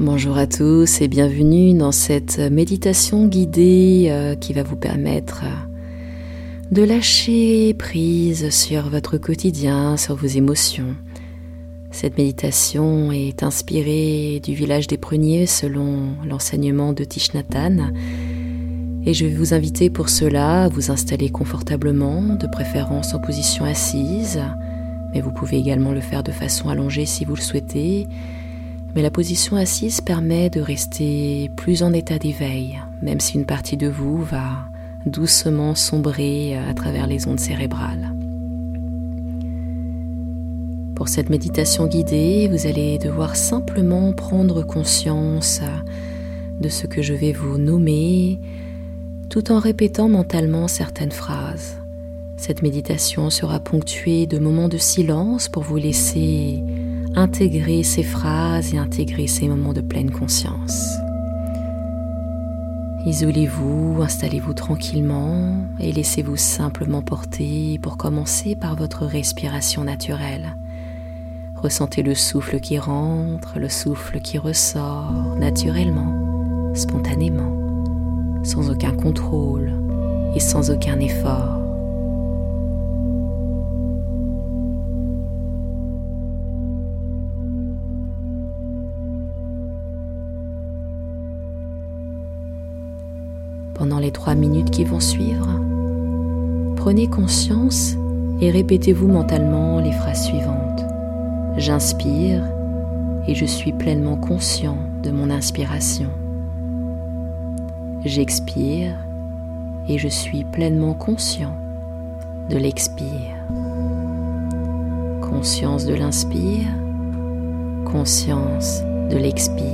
Bonjour à tous et bienvenue dans cette méditation guidée euh, qui va vous permettre euh, de lâcher prise sur votre quotidien, sur vos émotions. Cette méditation est inspirée du village des pruniers selon l'enseignement de Tishnatan et je vais vous inviter pour cela à vous installer confortablement, de préférence en position assise, mais vous pouvez également le faire de façon allongée si vous le souhaitez mais la position assise permet de rester plus en état d'éveil, même si une partie de vous va doucement sombrer à travers les ondes cérébrales. Pour cette méditation guidée, vous allez devoir simplement prendre conscience de ce que je vais vous nommer tout en répétant mentalement certaines phrases. Cette méditation sera ponctuée de moments de silence pour vous laisser intégrer ces phrases et intégrer ces moments de pleine conscience. Isolez-vous, installez-vous tranquillement et laissez-vous simplement porter pour commencer par votre respiration naturelle. Ressentez le souffle qui rentre, le souffle qui ressort naturellement, spontanément, sans aucun contrôle et sans aucun effort. Pendant les trois minutes qui vont suivre, prenez conscience et répétez-vous mentalement les phrases suivantes. J'inspire et je suis pleinement conscient de mon inspiration. J'expire et je suis pleinement conscient de l'expire. Conscience de l'inspire, conscience de l'expire.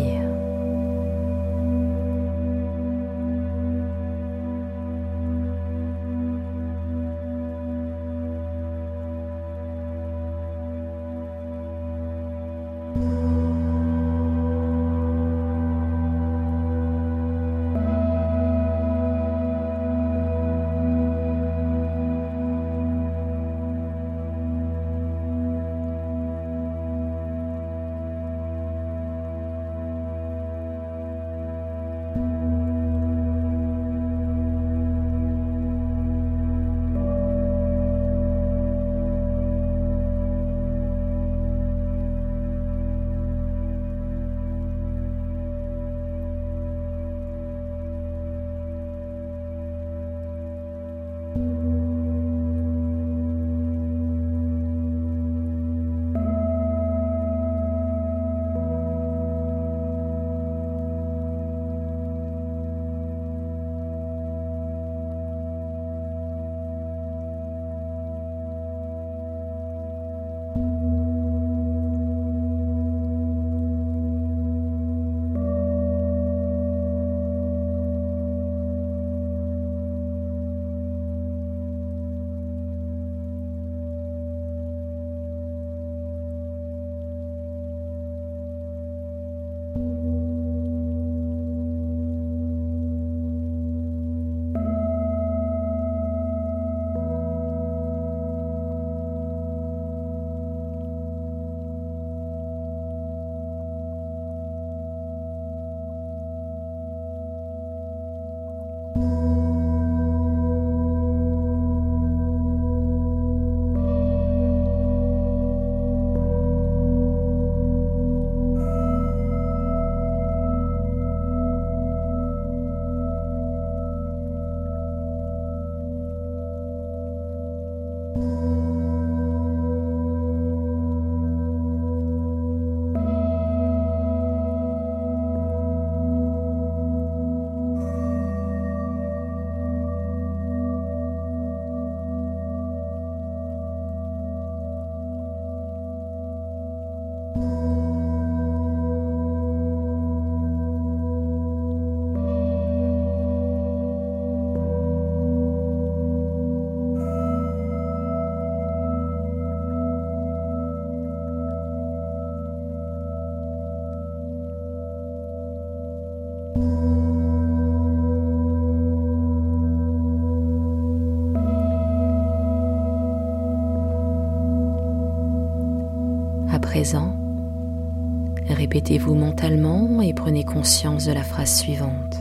répétez-vous mentalement et prenez conscience de la phrase suivante.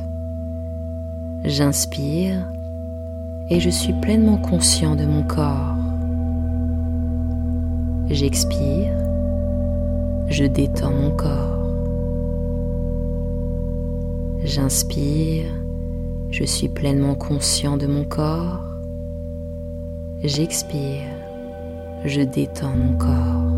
J'inspire et je suis pleinement conscient de mon corps. J'expire, je détends mon corps. J'inspire, je suis pleinement conscient de mon corps. J'expire, je détends mon corps.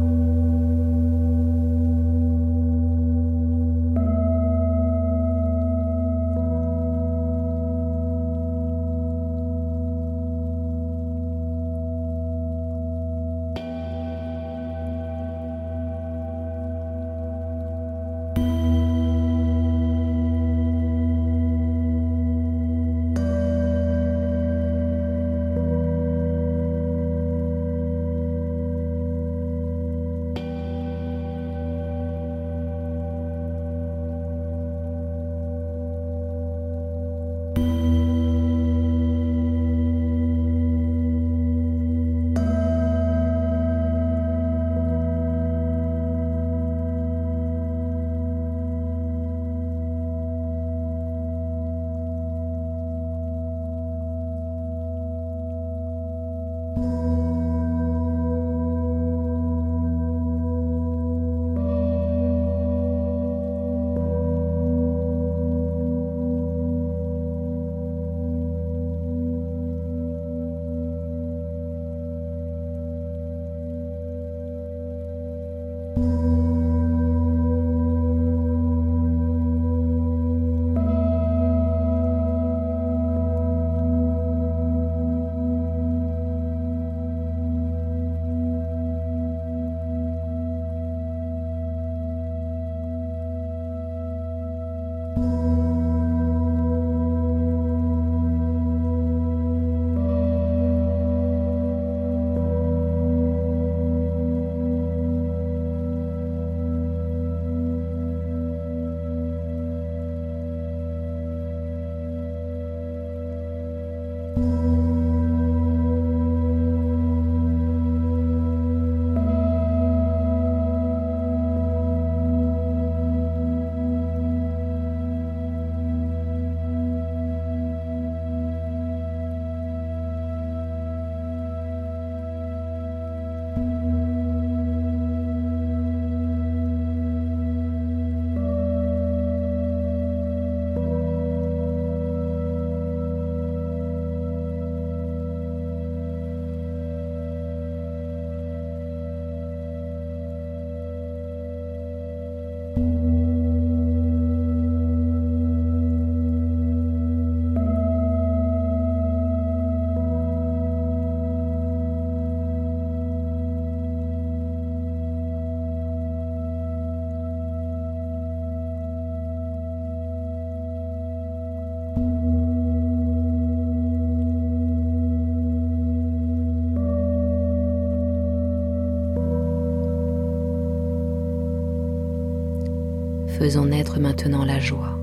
Faisons naître maintenant la joie.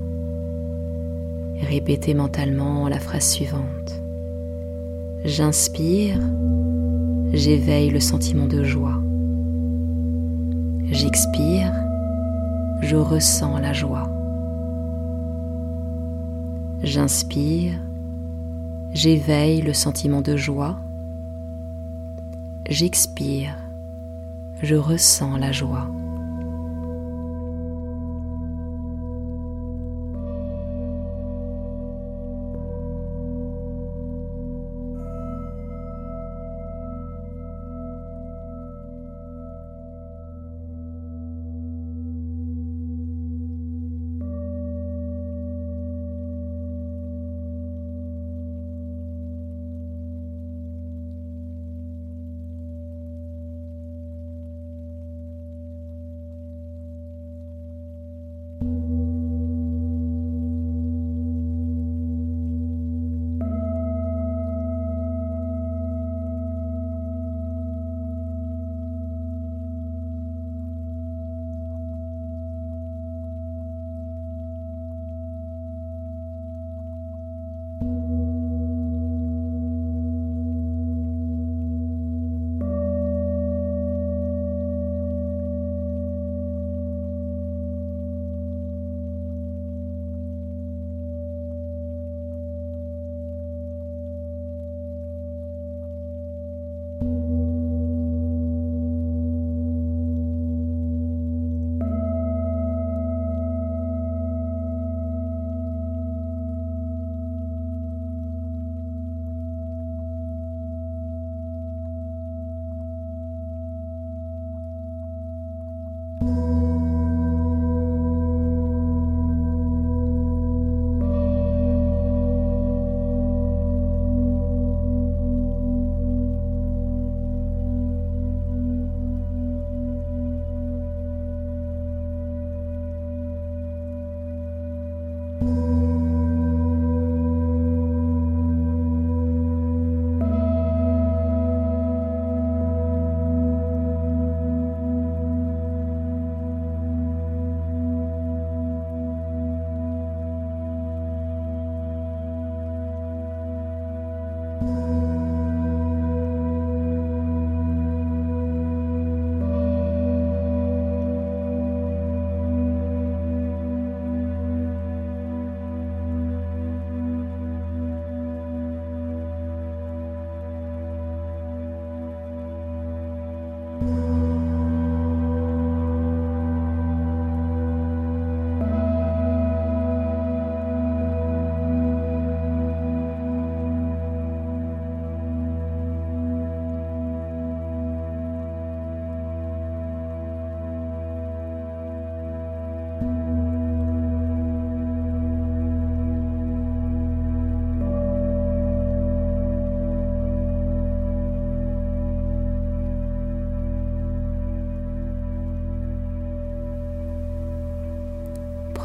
Répétez mentalement la phrase suivante. J'inspire, j'éveille le sentiment de joie. J'expire, je ressens la joie. J'inspire, j'éveille le sentiment de joie. J'expire, je ressens la joie.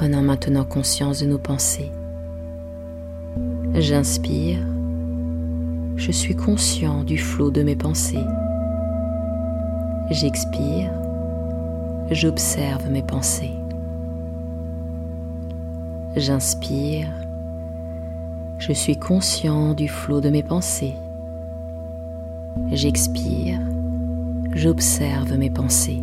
Prenons maintenant conscience de nos pensées. J'inspire, je suis conscient du flot de mes pensées. J'expire, j'observe mes pensées. J'inspire, je suis conscient du flot de mes pensées. J'expire, j'observe mes pensées.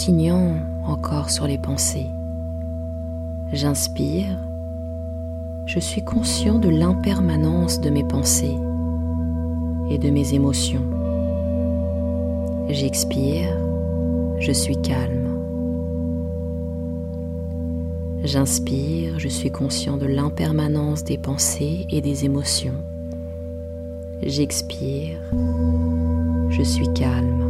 Continuons encore sur les pensées. J'inspire, je suis conscient de l'impermanence de mes pensées et de mes émotions. J'expire, je suis calme. J'inspire, je suis conscient de l'impermanence des pensées et des émotions. J'expire, je suis calme.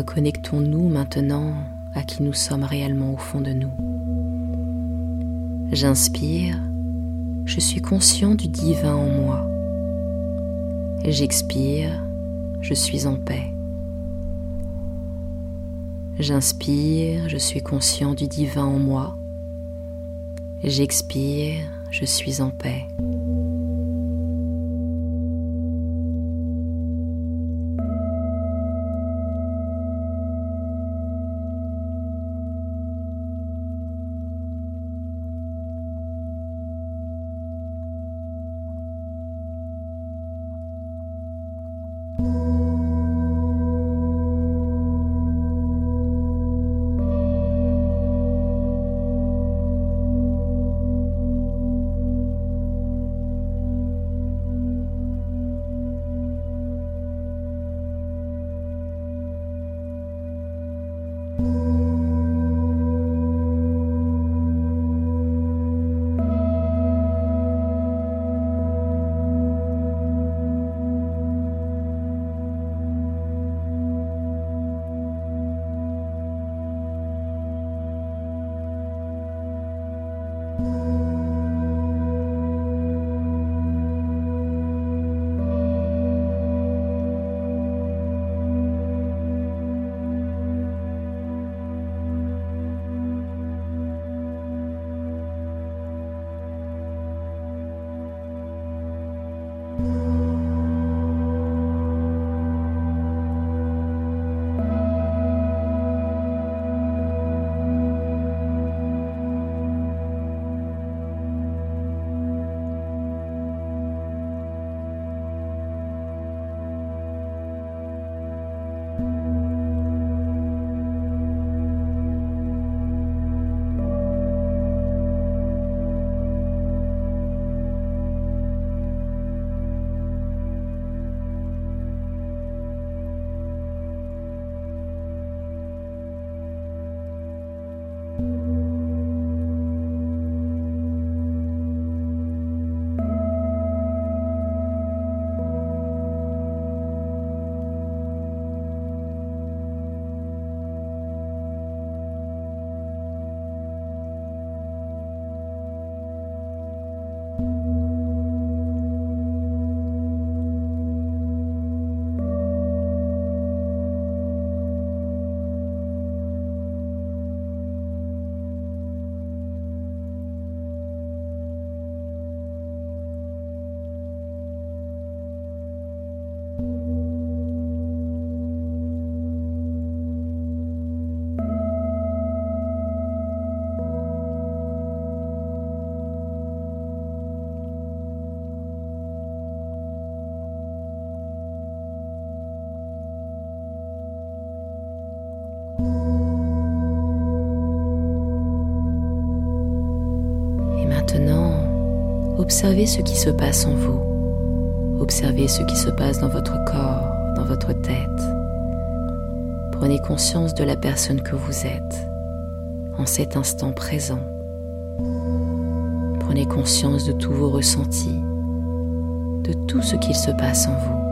Reconnectons-nous maintenant à qui nous sommes réellement au fond de nous. J'inspire, je suis conscient du divin en moi. J'expire, je suis en paix. J'inspire, je suis conscient du divin en moi. J'expire, je suis en paix. Observez ce qui se passe en vous. Observez ce qui se passe dans votre corps, dans votre tête. Prenez conscience de la personne que vous êtes en cet instant présent. Prenez conscience de tous vos ressentis, de tout ce qu'il se passe en vous.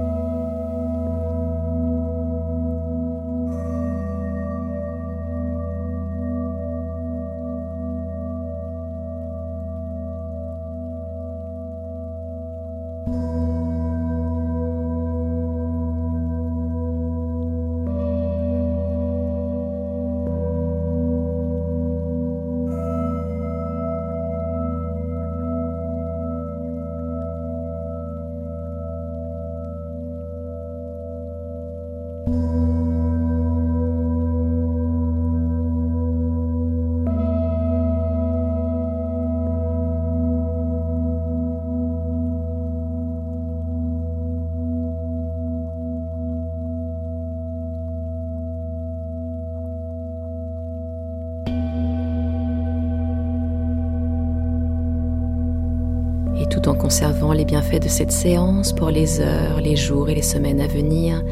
Conservant les bienfaits de cette séance pour les heures, les jours et les semaines à venir,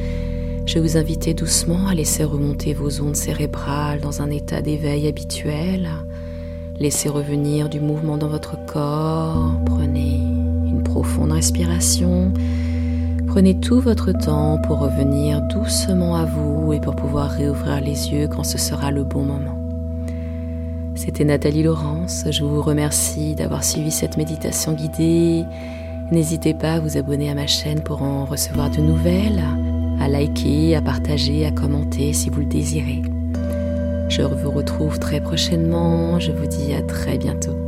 je vous invite doucement à laisser remonter vos ondes cérébrales dans un état d'éveil habituel. Laissez revenir du mouvement dans votre corps. Prenez une profonde respiration. Prenez tout votre temps pour revenir doucement à vous et pour pouvoir réouvrir les yeux quand ce sera le bon moment. C'était Nathalie Laurence. Je vous remercie d'avoir suivi cette méditation guidée. N'hésitez pas à vous abonner à ma chaîne pour en recevoir de nouvelles, à liker, à partager, à commenter si vous le désirez. Je vous retrouve très prochainement. Je vous dis à très bientôt.